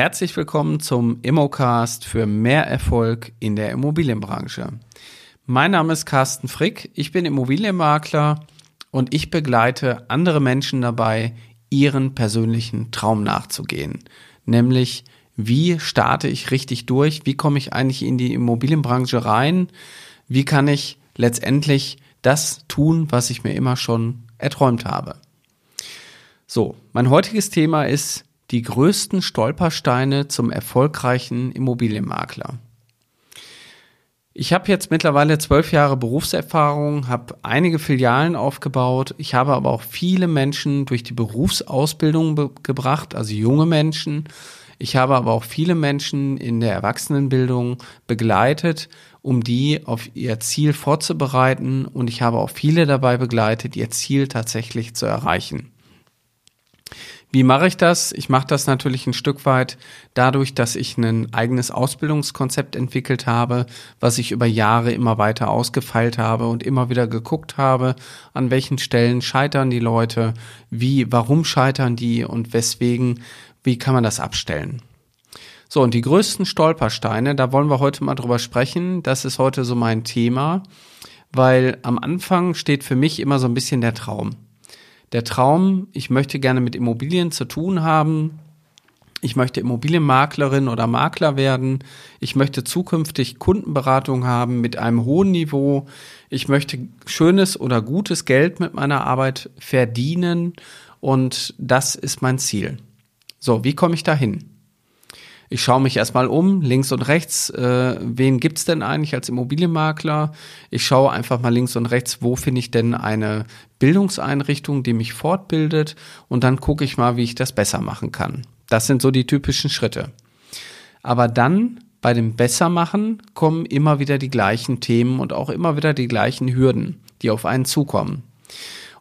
Herzlich willkommen zum Immocast für mehr Erfolg in der Immobilienbranche. Mein Name ist Carsten Frick, ich bin Immobilienmakler und ich begleite andere Menschen dabei, ihren persönlichen Traum nachzugehen. Nämlich, wie starte ich richtig durch? Wie komme ich eigentlich in die Immobilienbranche rein? Wie kann ich letztendlich das tun, was ich mir immer schon erträumt habe? So, mein heutiges Thema ist die größten Stolpersteine zum erfolgreichen Immobilienmakler. Ich habe jetzt mittlerweile zwölf Jahre Berufserfahrung, habe einige Filialen aufgebaut. Ich habe aber auch viele Menschen durch die Berufsausbildung gebracht, also junge Menschen. Ich habe aber auch viele Menschen in der Erwachsenenbildung begleitet, um die auf ihr Ziel vorzubereiten. Und ich habe auch viele dabei begleitet, ihr Ziel tatsächlich zu erreichen. Wie mache ich das? Ich mache das natürlich ein Stück weit dadurch, dass ich ein eigenes Ausbildungskonzept entwickelt habe, was ich über Jahre immer weiter ausgefeilt habe und immer wieder geguckt habe, an welchen Stellen scheitern die Leute, wie, warum scheitern die und weswegen, wie kann man das abstellen. So, und die größten Stolpersteine, da wollen wir heute mal drüber sprechen. Das ist heute so mein Thema, weil am Anfang steht für mich immer so ein bisschen der Traum der Traum, ich möchte gerne mit Immobilien zu tun haben. Ich möchte Immobilienmaklerin oder Makler werden. Ich möchte zukünftig Kundenberatung haben mit einem hohen Niveau. Ich möchte schönes oder gutes Geld mit meiner Arbeit verdienen. Und das ist mein Ziel. So, wie komme ich dahin? Ich schaue mich erstmal um, links und rechts, äh, wen gibt's denn eigentlich als Immobilienmakler? Ich schaue einfach mal links und rechts, wo finde ich denn eine Bildungseinrichtung, die mich fortbildet und dann gucke ich mal, wie ich das besser machen kann. Das sind so die typischen Schritte. Aber dann bei dem Bessermachen kommen immer wieder die gleichen Themen und auch immer wieder die gleichen Hürden, die auf einen zukommen.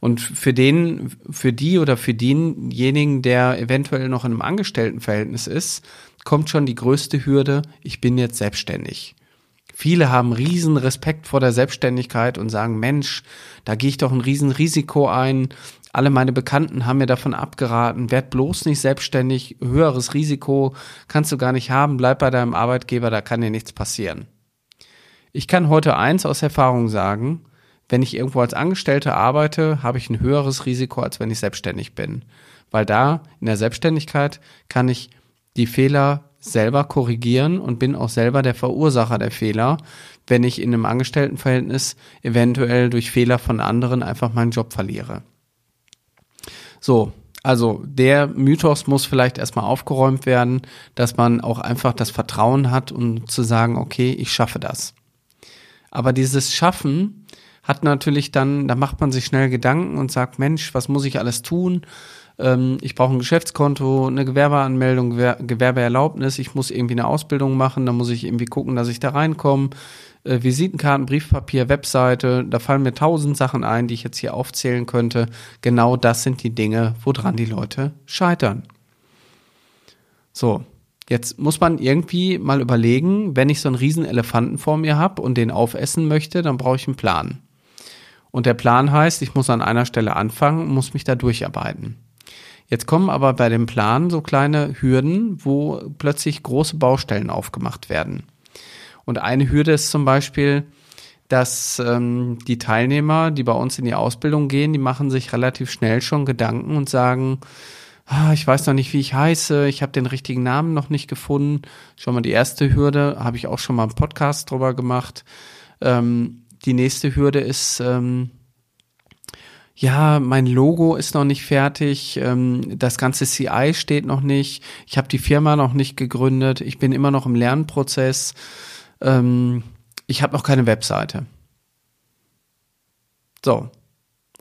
Und für den, für die oder für denjenigen, der eventuell noch in einem Angestelltenverhältnis ist, kommt schon die größte Hürde, ich bin jetzt selbstständig. Viele haben riesen Respekt vor der Selbstständigkeit und sagen, Mensch, da gehe ich doch ein riesen Risiko ein. Alle meine Bekannten haben mir davon abgeraten, werd bloß nicht selbstständig, höheres Risiko kannst du gar nicht haben, bleib bei deinem Arbeitgeber, da kann dir nichts passieren. Ich kann heute eins aus Erfahrung sagen, wenn ich irgendwo als Angestellte arbeite, habe ich ein höheres Risiko, als wenn ich selbstständig bin. Weil da in der Selbstständigkeit kann ich die Fehler selber korrigieren und bin auch selber der Verursacher der Fehler, wenn ich in einem Angestelltenverhältnis eventuell durch Fehler von anderen einfach meinen Job verliere. So, also der Mythos muss vielleicht erstmal aufgeräumt werden, dass man auch einfach das Vertrauen hat, um zu sagen, okay, ich schaffe das. Aber dieses Schaffen hat natürlich dann, da macht man sich schnell Gedanken und sagt, Mensch, was muss ich alles tun? Ähm, ich brauche ein Geschäftskonto, eine Gewerbeanmeldung, Gewer Gewerbeerlaubnis, ich muss irgendwie eine Ausbildung machen, da muss ich irgendwie gucken, dass ich da reinkomme. Äh, Visitenkarten, Briefpapier, Webseite, da fallen mir tausend Sachen ein, die ich jetzt hier aufzählen könnte. Genau das sind die Dinge, woran die Leute scheitern. So, Jetzt muss man irgendwie mal überlegen, wenn ich so einen riesen Elefanten vor mir habe und den aufessen möchte, dann brauche ich einen Plan. Und der Plan heißt, ich muss an einer Stelle anfangen, muss mich da durcharbeiten. Jetzt kommen aber bei dem Plan so kleine Hürden, wo plötzlich große Baustellen aufgemacht werden. Und eine Hürde ist zum Beispiel, dass ähm, die Teilnehmer, die bei uns in die Ausbildung gehen, die machen sich relativ schnell schon Gedanken und sagen, ah, ich weiß noch nicht, wie ich heiße, ich habe den richtigen Namen noch nicht gefunden. Schon mal die erste Hürde, habe ich auch schon mal einen Podcast drüber gemacht. Ähm, die nächste Hürde ist, ähm, ja, mein Logo ist noch nicht fertig, ähm, das ganze CI steht noch nicht, ich habe die Firma noch nicht gegründet, ich bin immer noch im Lernprozess, ähm, ich habe noch keine Webseite. So,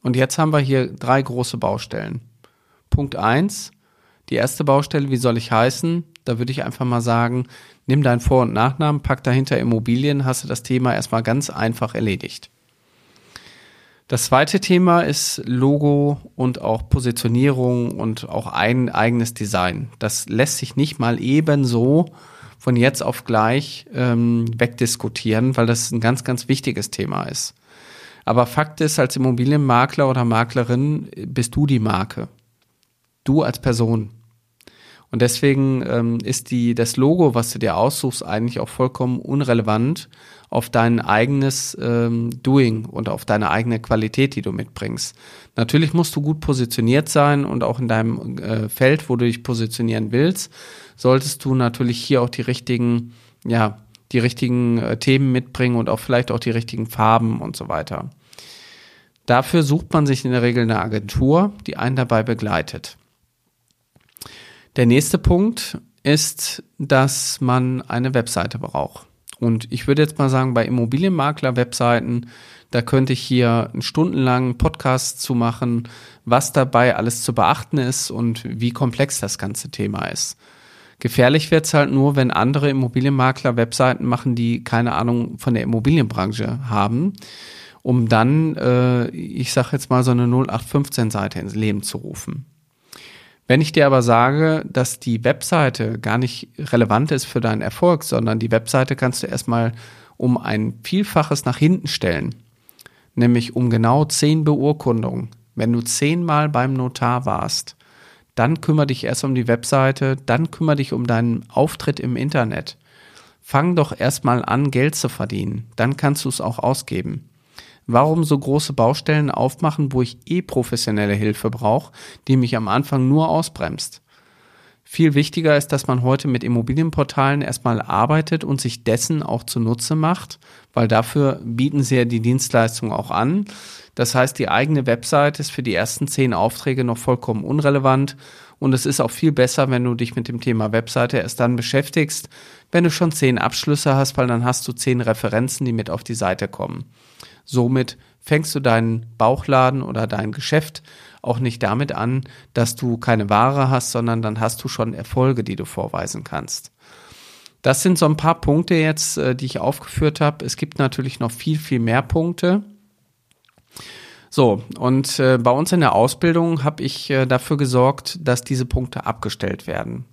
und jetzt haben wir hier drei große Baustellen. Punkt eins, die erste Baustelle, wie soll ich heißen? Da würde ich einfach mal sagen, nimm deinen Vor- und Nachnamen, pack dahinter Immobilien, hast du das Thema erstmal ganz einfach erledigt. Das zweite Thema ist Logo und auch Positionierung und auch ein eigenes Design. Das lässt sich nicht mal ebenso von jetzt auf gleich ähm, wegdiskutieren, weil das ein ganz, ganz wichtiges Thema ist. Aber Fakt ist, als Immobilienmakler oder Maklerin bist du die Marke. Du als Person. Und deswegen ähm, ist die, das Logo, was du dir aussuchst, eigentlich auch vollkommen unrelevant auf dein eigenes ähm, Doing und auf deine eigene Qualität, die du mitbringst. Natürlich musst du gut positioniert sein und auch in deinem äh, Feld, wo du dich positionieren willst, solltest du natürlich hier auch die richtigen, ja, die richtigen äh, Themen mitbringen und auch vielleicht auch die richtigen Farben und so weiter. Dafür sucht man sich in der Regel eine Agentur, die einen dabei begleitet. Der nächste Punkt ist, dass man eine Webseite braucht. Und ich würde jetzt mal sagen, bei Immobilienmakler-Webseiten, da könnte ich hier einen stundenlangen Podcast zu machen, was dabei alles zu beachten ist und wie komplex das ganze Thema ist. Gefährlich wird's halt nur, wenn andere Immobilienmakler Webseiten machen, die keine Ahnung von der Immobilienbranche haben, um dann, äh, ich sage jetzt mal, so eine 0815-Seite ins Leben zu rufen. Wenn ich dir aber sage, dass die Webseite gar nicht relevant ist für deinen Erfolg, sondern die Webseite kannst du erstmal um ein Vielfaches nach hinten stellen, nämlich um genau zehn Beurkundungen. Wenn du zehnmal beim Notar warst, dann kümmere dich erst um die Webseite, dann kümmere dich um deinen Auftritt im Internet. Fang doch erstmal an, Geld zu verdienen, dann kannst du es auch ausgeben. Warum so große Baustellen aufmachen, wo ich eh professionelle Hilfe brauche, die mich am Anfang nur ausbremst? Viel wichtiger ist, dass man heute mit Immobilienportalen erstmal arbeitet und sich dessen auch zunutze macht, weil dafür bieten sie ja die Dienstleistung auch an. Das heißt, die eigene Website ist für die ersten zehn Aufträge noch vollkommen unrelevant und es ist auch viel besser, wenn du dich mit dem Thema Webseite erst dann beschäftigst, wenn du schon zehn Abschlüsse hast, weil dann hast du zehn Referenzen, die mit auf die Seite kommen. Somit fängst du deinen Bauchladen oder dein Geschäft auch nicht damit an, dass du keine Ware hast, sondern dann hast du schon Erfolge, die du vorweisen kannst. Das sind so ein paar Punkte jetzt, äh, die ich aufgeführt habe. Es gibt natürlich noch viel, viel mehr Punkte. So, und äh, bei uns in der Ausbildung habe ich äh, dafür gesorgt, dass diese Punkte abgestellt werden.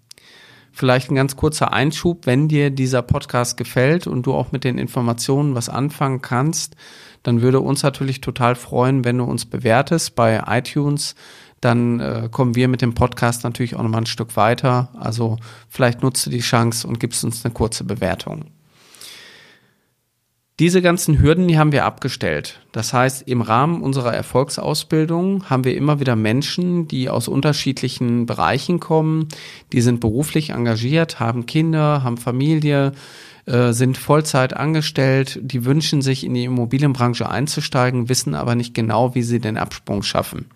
Vielleicht ein ganz kurzer Einschub, wenn dir dieser Podcast gefällt und du auch mit den Informationen was anfangen kannst, dann würde uns natürlich total freuen, wenn du uns bewertest bei iTunes. Dann äh, kommen wir mit dem Podcast natürlich auch nochmal ein Stück weiter. Also vielleicht nutzt du die Chance und gibst uns eine kurze Bewertung. Diese ganzen Hürden, die haben wir abgestellt. Das heißt, im Rahmen unserer Erfolgsausbildung haben wir immer wieder Menschen, die aus unterschiedlichen Bereichen kommen, die sind beruflich engagiert, haben Kinder, haben Familie, äh, sind Vollzeit angestellt, die wünschen sich in die Immobilienbranche einzusteigen, wissen aber nicht genau, wie sie den Absprung schaffen.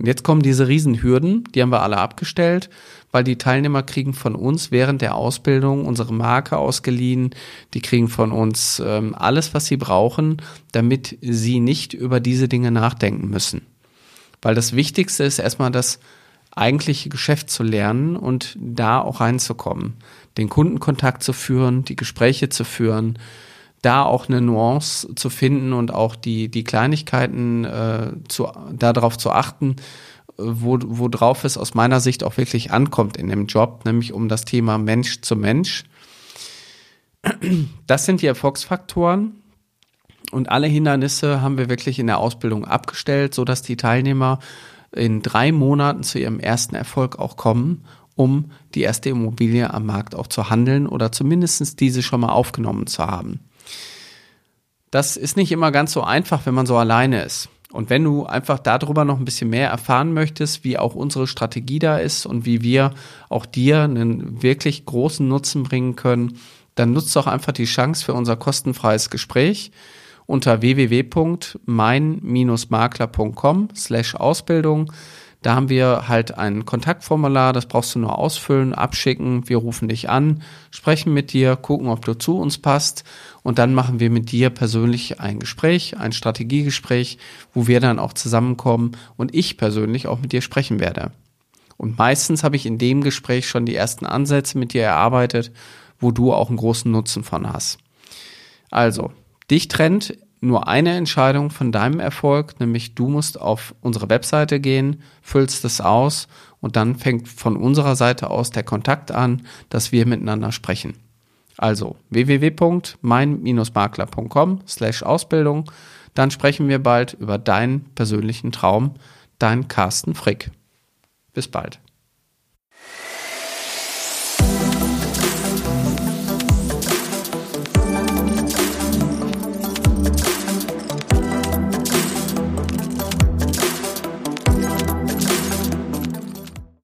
Und jetzt kommen diese Riesenhürden, die haben wir alle abgestellt, weil die Teilnehmer kriegen von uns während der Ausbildung unsere Marke ausgeliehen, die kriegen von uns ähm, alles, was sie brauchen, damit sie nicht über diese Dinge nachdenken müssen. Weil das Wichtigste ist erstmal das eigentliche Geschäft zu lernen und da auch reinzukommen den Kundenkontakt zu führen, die Gespräche zu führen, da auch eine Nuance zu finden und auch die, die Kleinigkeiten äh, zu, darauf zu achten, wo, worauf es aus meiner Sicht auch wirklich ankommt in dem Job, nämlich um das Thema Mensch zu Mensch. Das sind die Erfolgsfaktoren. Und alle Hindernisse haben wir wirklich in der Ausbildung abgestellt, so dass die Teilnehmer in drei Monaten zu ihrem ersten Erfolg auch kommen um die erste Immobilie am Markt auch zu handeln oder zumindest diese schon mal aufgenommen zu haben. Das ist nicht immer ganz so einfach, wenn man so alleine ist. Und wenn du einfach darüber noch ein bisschen mehr erfahren möchtest, wie auch unsere Strategie da ist und wie wir auch dir einen wirklich großen Nutzen bringen können, dann nutzt doch einfach die Chance für unser kostenfreies Gespräch unter www.mein-makler.com slash Ausbildung. Da haben wir halt ein Kontaktformular, das brauchst du nur ausfüllen, abschicken. Wir rufen dich an, sprechen mit dir, gucken, ob du zu uns passt und dann machen wir mit dir persönlich ein Gespräch, ein Strategiegespräch, wo wir dann auch zusammenkommen und ich persönlich auch mit dir sprechen werde. Und meistens habe ich in dem Gespräch schon die ersten Ansätze mit dir erarbeitet, wo du auch einen großen Nutzen von hast. Also, dich trennt nur eine Entscheidung von deinem Erfolg, nämlich du musst auf unsere Webseite gehen, füllst es aus und dann fängt von unserer Seite aus der Kontakt an, dass wir miteinander sprechen. Also www.mein-makler.com slash Ausbildung. Dann sprechen wir bald über deinen persönlichen Traum, dein Carsten Frick. Bis bald.